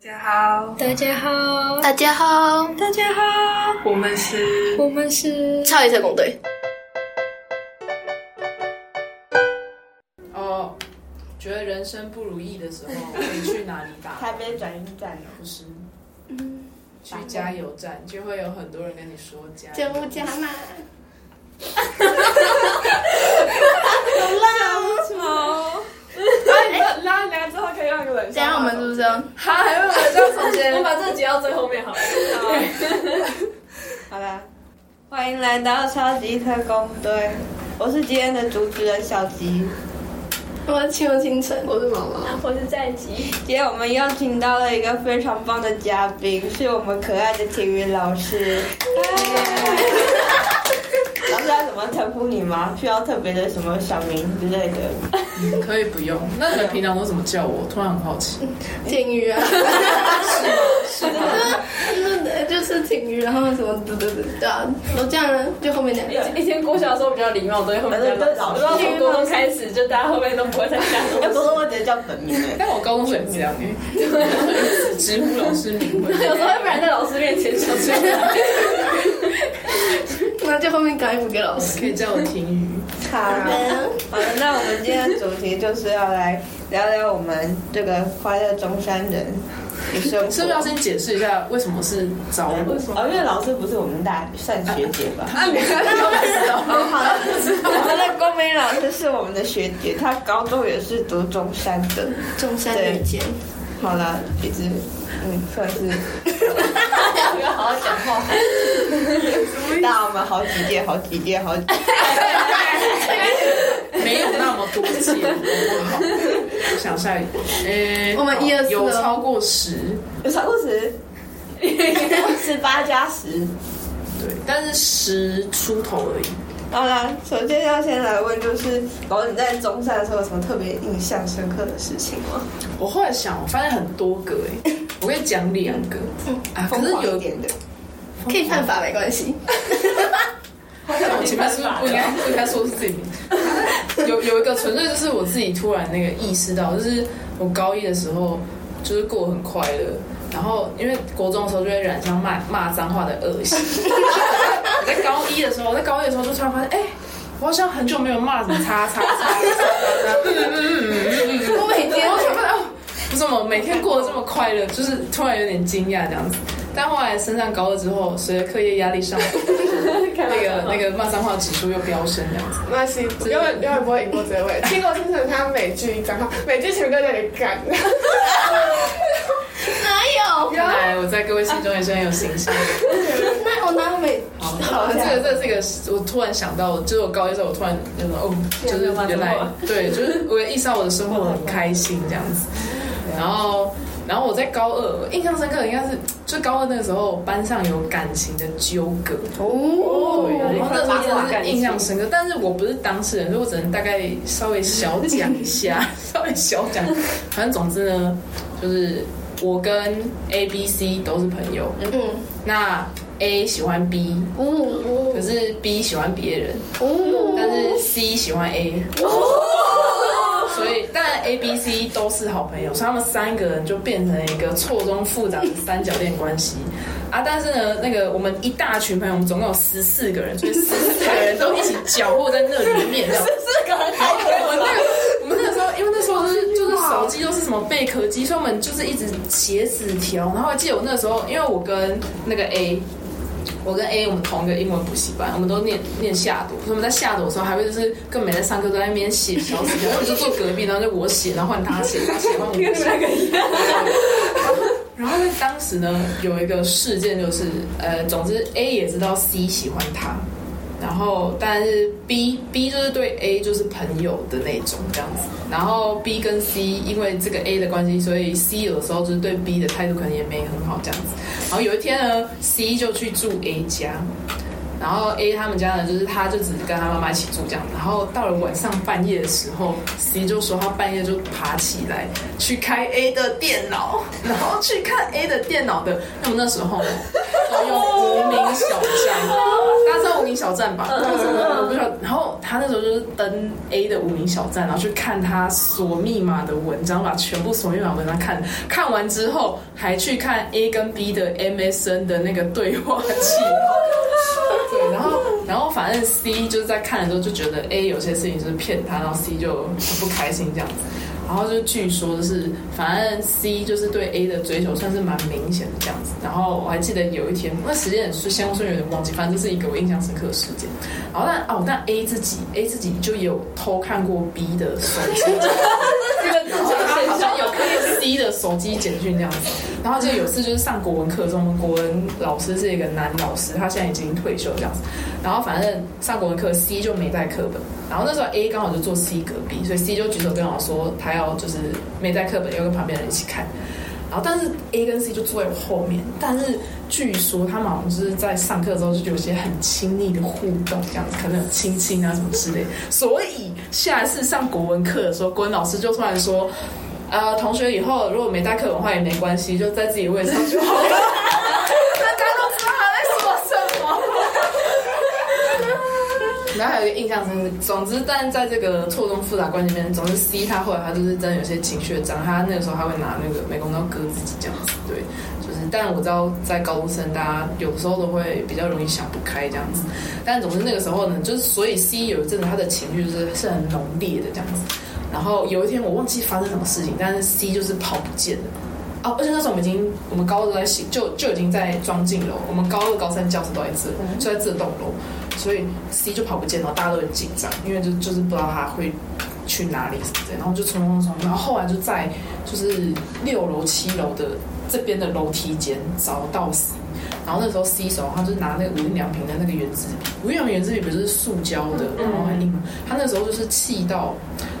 大家好，大家好，大家好，大家好，我们是我们是超级特工队。哦，觉得人生不如意的时候，可以去哪里打？台北转运站哦，不是，去加油站就会有很多人跟你说加油。就加嘛，拉拉之后可以让一个人。这样我们是不是要？好，还我间。把这个截到最后面好了。好啦，欢迎来到超级特工队，我是今天的主持人小吉。我是清清晨，我是毛毛。我是在吉，今天我们邀请到了一个非常棒的嘉宾，是我们可爱的体育老师。老师要怎么称呼你吗？需要特别的什么小名之类的？可以不用。那你们平常都怎么叫我？突然很好奇。挺鱼啊，是吗？是就是挺鱼，然后什么对对对对啊，都这样啊，就后面两个。以前国小的时候比较礼貌，都会后面叫老师。不知道从高中开始，就大家后面都不会再加哎，东不是我直接叫本名哎。但我高中是这样哎，直呼老师名讳。有时候会不然在老师面前讲出来。那就后面改补给老师。可以叫我婷雨。好，好的，那我们今天的主题就是要来聊聊我们这个快乐中山人的生活。是不是要先解释一下为什么是找我？哦，因为老师不是我们大算学姐吧？啊，你看他们知道。我们的公民老师是我们的学姐，她高中也是读中山的。中山女监，好了，一直嗯算是要 不要好好讲话？大我们好几届，好几届，好几届。没有那么多届，好不好？我想下一个，呃，我们一二四有哦超过十，有超过十，十八加十。对，但是十出头而已。好啦，首先要先来问，就是宝你在中山的时候有什么特别印象深刻的事情吗？我后来想，我发现很多个哎，我跟你讲两个啊，可是有一点的，可以判罚没关系。我前面是不是不应该不应该说是自己名字？有有一个纯粹就是我自己突然那个意识到，就是我高一的时候就是过得很快乐，然后因为国中的时候就会染上骂骂脏话的恶习。我 在高一的时候，我在高一的时候就突然发现，哎、我好像很久没有骂什么叉叉叉叉叉叉，我每天我就发现哦，不是我每天过得这么快乐，就是突然有点惊讶这样子。但后来升上高二之后，随着课业压力上来，那个那个骂脏话指数又飙升这样子。没关系，永远永远不会赢过这位。听过听成他每句脏话，每句全部都在那里干。哪有？原来我在各位心中也是很有形象的。那我哪有每好，这个这个这个，我突然想到，就是我高一的时候，我突然觉得哦，就是原来对，就是我意识到我的生活很开心这样子。然后，然后我在高二，我印象深刻的应该是，就高二那个时候，班上有感情的纠葛。哦对，然后那时候真的是印象深刻，但是我不是当事人，所以我只能大概稍微小讲一下，稍微小讲。反正总之呢，就是我跟 A、B、C 都是朋友，嗯那 A 喜欢 B，哦可是 B 喜欢别人，哦，但是 C 喜欢 A。所以，当然 A、B、C 都是好朋友，所以他们三个人就变成一个错综复杂的三角恋关系啊。但是呢，那个我们一大群朋友，我们总共有十四个人，所以十四个人都一起搅和在那里面。十四个人太多了。我们那个，我们那个时候，因为那时候就是就是手机都是什么贝壳机，所以我们就是一直写纸条。然后我记得我那个时候，因为我跟那个 A。我跟 A 我们同一个英文补习班，我们都念念下读，所以我们在下读的时候还会就是根本没在上课，都在那边写小纸条，我就坐隔壁，然后就我写，然后换他写，他写换我写。然后在当时呢，有一个事件就是，呃，总之 A 也知道 C 喜欢他，然然后但是 B B 就是对 A 就是朋友的那种这样子，然后 B 跟 C 因为这个 A 的关系，所以 C 有的时候就是对 B 的态度可能也没很好这样子。然后有一天呢，C 就去住 A 家，然后 A 他们家呢，就是他就只跟他妈妈一起住这样。然后到了晚上半夜的时候，C 就说他半夜就爬起来去开 A 的电脑，然后去看 A 的电脑的。那么那时候呢，总后用无名小站，大家知道无名小站吧？我不知道。然后他那时候就是登 A 的无名小站，然后去看他锁密码的文章，把全部锁密码文章看看完之后，还去看 A 跟 B 的 MSN 的那个对话记录。然后反正 C 就是在看的时候就觉得 A 有些事情就是骗他，然后 C 就不开心这样子。然后就据说就是，反正 C 就是对 A 的追求算是蛮明显的这样子。然后我还记得有一天，那时间是先后有点忘记，反正这是一个我印象深刻的事件。然后但哦，但 A 自己 A 自己就有偷看过 B 的手机，这个他好像有看过 C 的手机简讯这样子。然后就有次就是上国文课中，我们国文老师是一个男老师，他现在已经退休这样子。然后反正上国文课 C 就没带课本，然后那时候 A 刚好就坐 C 隔壁，所以 C 就举手跟我说他要就是没带课本，要跟旁边人一起看。然后但是 A 跟 C 就坐在我后面，但是据说他们好像就是在上课的时候就有些很亲密的互动，这样子可能有亲亲啊什么之类。所以下一次上国文课的时候，国文老师就突然说。呃，同学以后如果没带课本的话也没关系，就在自己位置上就好了。大家都知道他在说什么。然后还有一个印象深刻，总之，但在这个错综复杂关系里面，总之 C 他后来他就是真的有些情绪的张，他那个时候他会拿那个美工刀割自己这样子，对，就是，但我知道在高中生大家有时候都会比较容易想不开这样子，但总之那个时候呢，就是所以 C 有一阵子他的情绪就是是很浓烈的这样子，然后有一天我忘记发生什么事情，但是 C 就是跑不见了。哦，而且那时候我们已经，我们高二都在洗，就就已经在装进楼。我们高二、高三教室都在这，就在这栋楼，所以 C 就跑不见了，大家都很紧张，因为就就是不知道他会去哪里什么的，然后就冲冲冲，然后后来就在就是六楼、七楼的这边的楼梯间找到 C，然后那时候 C 手他就是拿那个无印良品的那个圆珠笔，无印良品圆珠笔不是塑胶的，然后很硬嘛，他那时候就是气到，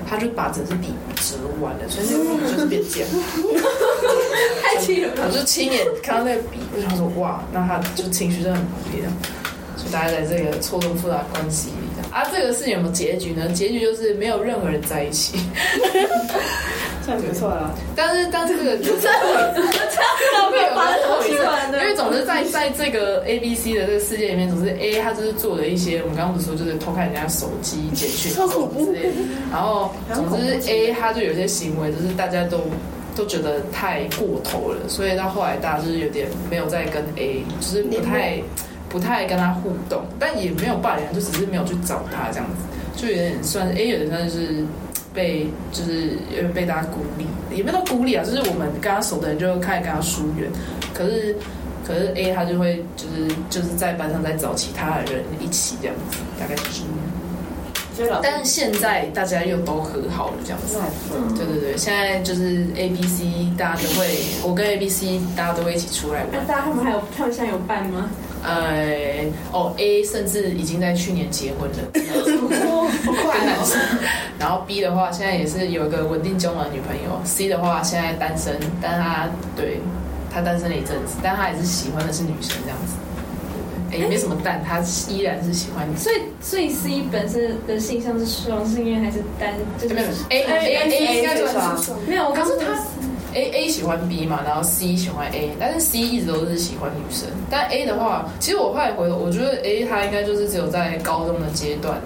他就把整支笔折弯了，所以那个笔就是变这样。太气了。我就亲眼看到那个笔，我想说哇，那他就情绪真的很浓烈，所以大家在这个错综复杂的关系里啊，这个事情有没有结局呢？结局就是没有任何人在一起，这样不错了。但是但是这个就是 这样没有发生后因为总之在在这个 A B C 的这个世界里面，总是 A 他就是做了一些我们刚刚不是说就是偷看人家手机简讯之类的，然后总之 A 他就有些行为就是大家都。都觉得太过头了，所以到后来大家就是有点没有再跟 A，就是不太不太跟他互动，但也没有霸凌，就只是没有去找他这样子，就有点算 A 有点算是被就是有点被大家孤立，也没有到孤立啊，就是我们跟他熟的人就开始跟他疏远，可是可是 A 他就会就是就是在班上再找其他的人一起这样子，大概就是。但是现在大家又都和好了，这样子。对对对，现在就是 A B C，大家都会，我跟 A B C 大家都会一起出来玩。那大家他们还有他们现在有伴吗？呃，哦，A 甚至已经在去年结婚了，跟男生。然后 B 的话，现在也是有一个稳定交往的女朋友。C 的话，现在单身，但他对他单身了一阵子，但他还是喜欢的是女生这样子。也没什么但他依然是喜欢你。所以所以 C 本身的性向是双性恋还是单？就是没有 A A A 应该算是没有，我告诉他 A A 喜欢 B 嘛，然后 C 喜欢 A，但是 C 一直都是喜欢女生。但 A 的话，其实我后来回头，我觉得 A 他应该就是只有在高中的阶段，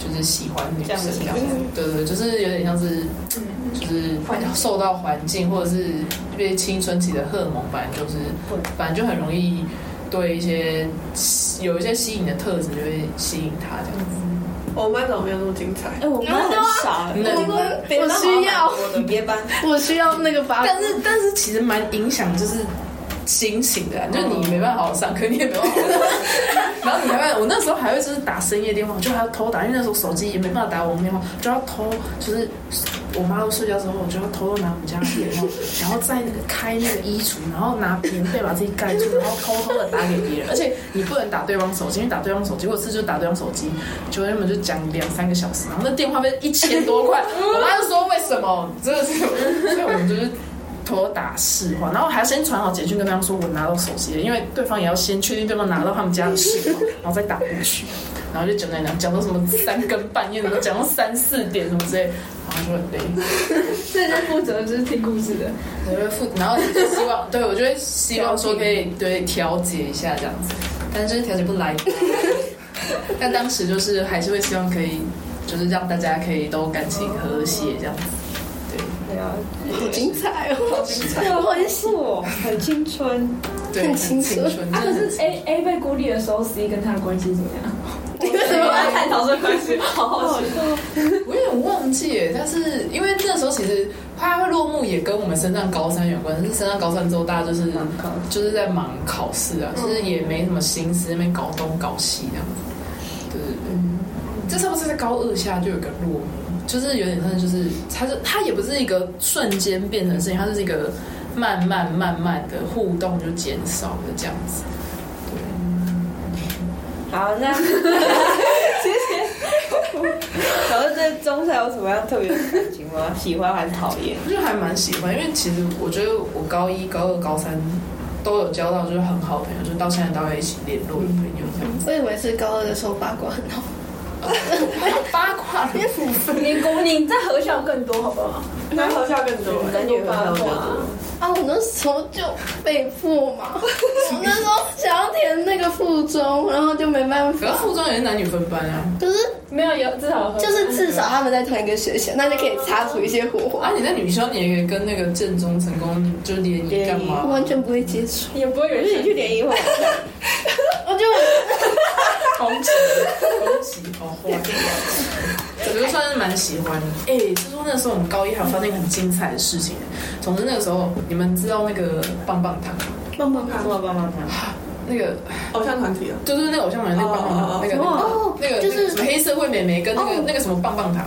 就是喜欢女生这样子。对对，就是有点像是，就是受到环境或者是因为青春期的荷尔蒙，反正就是，反正就很容易。对一些有一些吸引的特质，就会吸引他这样子。我们班怎么没有那么精彩？哎，我们班很少，我需要你别班，我需要那个发。但是但是其实蛮影响就是心情的，就是你没办法好好上课，你也没办法。然后你没办法，我那时候还会就是打深夜电话，就还要偷打，因为那时候手机也没办法打我们电话，就要偷，就是我妈都睡觉之后，我就要偷偷拿我们家的电话，然后在那个开那个衣橱，然后拿棉被把自己盖住，然后偷偷的打给别人，而且你不能打对方手机，因为打对方手机，或者是就打对方手机，就他们就讲两三个小时，然后那电话费一千多块，我妈就说为什么？真的是，所以我们就是。偷打市话，然后还要先传好简讯跟对方说我拿到手机了，因为对方也要先确定对方拿到他们家的市话，然后再打过去，然后就讲讲讲讲到什么三更半夜的，讲到三四点什么之类，然后就很累。所以在负责就是听故事的。我就负，然后就希望，对我就会希望说可以对调节一下这样子，但是调节不来。但当时就是还是会希望可以，就是让大家可以都感情和谐这样子。好精彩哦！好精彩，好很酷，很青春。对，很青春啊，可是 A A 被孤立的时候，C 跟他的关系怎么样？你为什么我在探讨这个关系，好好奇。我有点忘记耶，但是因为那时候其实它会落幕也跟我们升上高三有关，但是升上高三之后，大家就是就是在忙考试啊，就是也没什么心思那边搞东搞西这样子。对对对，这是不是在高二下就有个落幕？就是有点像，就是它是它也不是一个瞬间变成事情，它是一个慢慢慢慢的互动就减少的这样子。好，那 谢谢。然后对中山有什么样特别的感情吗？喜欢还是讨厌？就还蛮喜欢，因为其实我觉得我高一、高二、高三都有交到就是很好的朋友，就到现在都会一起联络的朋友这样子。我以为是高二的时候八卦很好，八 你国你在合校更多，好不好？男合校更多，男女朋友比较多。啊，我那时候就被迫嘛，我那时候想要填那个附中，然后就没办法。可是附中也是男女分班啊。可是没有有至少就是至少他们在同一个学校，那就可以擦出一些火花。啊，你在女校你也可以跟那个正宗成功就联谊干嘛？完全不会接触，也不会有人你去联谊会，我就攻击，攻击，好话。蛮喜欢的。哎、就说那时候我们高一还有发生一个很精彩的事情。总之那个时候，你们知道那个棒棒糖吗？棒棒糖帮忙帮忙他。那个偶像团体啊。就是那个偶像团那个棒棒糖，那个那个哦那个就是什么黑社会美眉跟那个哦那个什么棒棒糖，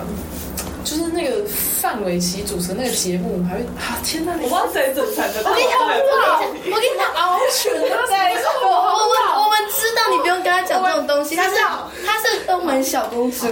就是那个范玮琪主持那个节目，还会啊天哪！我不知道谁主持的，我跟你讲，我跟你讲，我跟你讲，獒犬啊，对，我我们我们知道你不用跟他讲这种东西，他是他是东门小公主，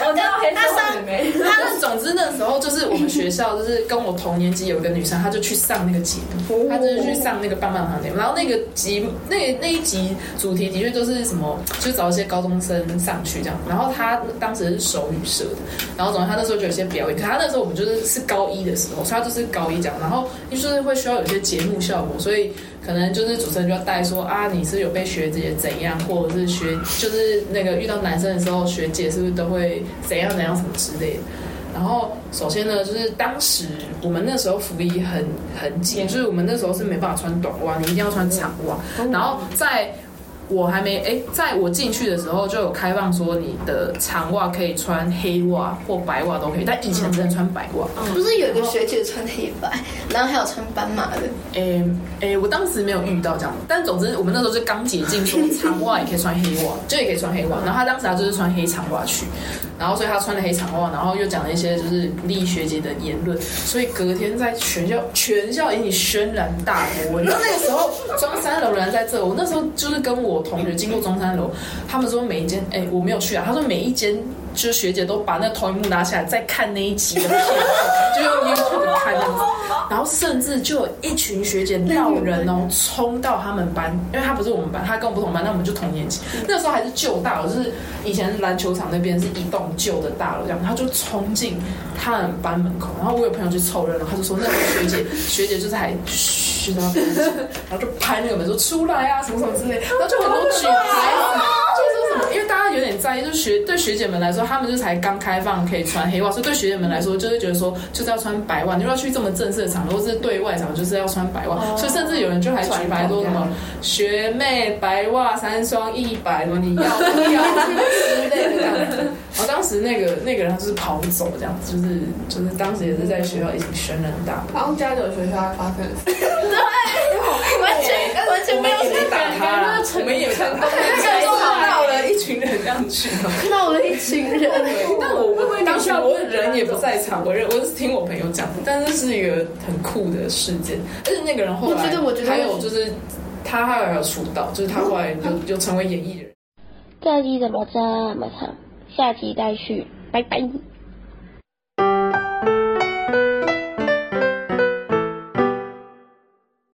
我知道黑色妹妹，他那总之那时候就是我们学校就是跟我同年级有一个女生，她就去上那个节目，她就是去上那个棒棒糖节目，然后那个集那那一集主题的确就是什么，就找一些高中生上去这样，然后她当时是手语社的，然后总之她那时候就有些表演，可她那时候我们就是是高一的时候，所以她就是高一这样，然后就是会需要有些节目效果，所以。可能就是主持人就要带说啊，你是有被学姐怎样，或者是学就是那个遇到男生的时候，学姐是不是都会怎样怎样什么之类的。然后首先呢，就是当时我们那时候服役很很紧，就是我们那时候是没办法穿短袜，你一定要穿长袜。然后在我还没哎，在我进去的时候就有开放说，你的长袜可以穿黑袜或白袜都可以，但以前只能穿白袜。不是有一个学姐穿黑白，然后还有穿斑马的，诶诶，我当时没有遇到这样，但总之我们那时候是刚解禁，说长袜也可以穿黑袜，就也可以穿黑袜。然后他当时他就是穿黑长袜去，然后所以他穿了黑长袜，然后又讲了一些就是利益学姐的言论，所以隔天在全校全校引起轩然大波。你知道那个时候中山楼人在这，我那时候就是跟我同学经过中山楼，他们说每一间哎我没有去啊，他说每一间。就是学姐都把那个投影幕拿起来，再看那一集的片段，就用 YouTube 看那样子。然后甚至就有一群学姐闹人哦，冲到他们班，因为他不是我们班，他跟我不同班，那我们就同年级。那时候还是旧大楼，就是以前篮球场那边是一栋旧的大楼，这样他就冲进他们班门口。然后我有朋友去凑热闹，他就说那个学姐 学姐就是还嘘然后就拍那个门说出来啊什么什么之类，然后就很多举牌子，就是什么，因为大家有点在意，就是学对学姐们来说，他们就才刚开放可以穿黑袜，所以对学姐们来说，就是觉得说就是要穿白袜，你如果要去这么正式的场合，或是对外场，就是要穿白袜，所以甚至有人就还举牌说什么学妹白袜三双一百，什么你要不要之类的这样子。然后当时那个那个人他就是跑走这样子，就是就是当时也是在学校一起轩然大。波。好像家里有学校发生 对，完全完全没有我们也没打他啦，我们也成功了样去。闹了一群人。但我我当时我人也不在场，我认我是听我朋友讲，但是是一个很酷的事件，而且那个人后来我觉得我觉得还有就是他后来有出道，就是他后来就就成为演艺人。这集怎么这么长？下集再续，拜拜。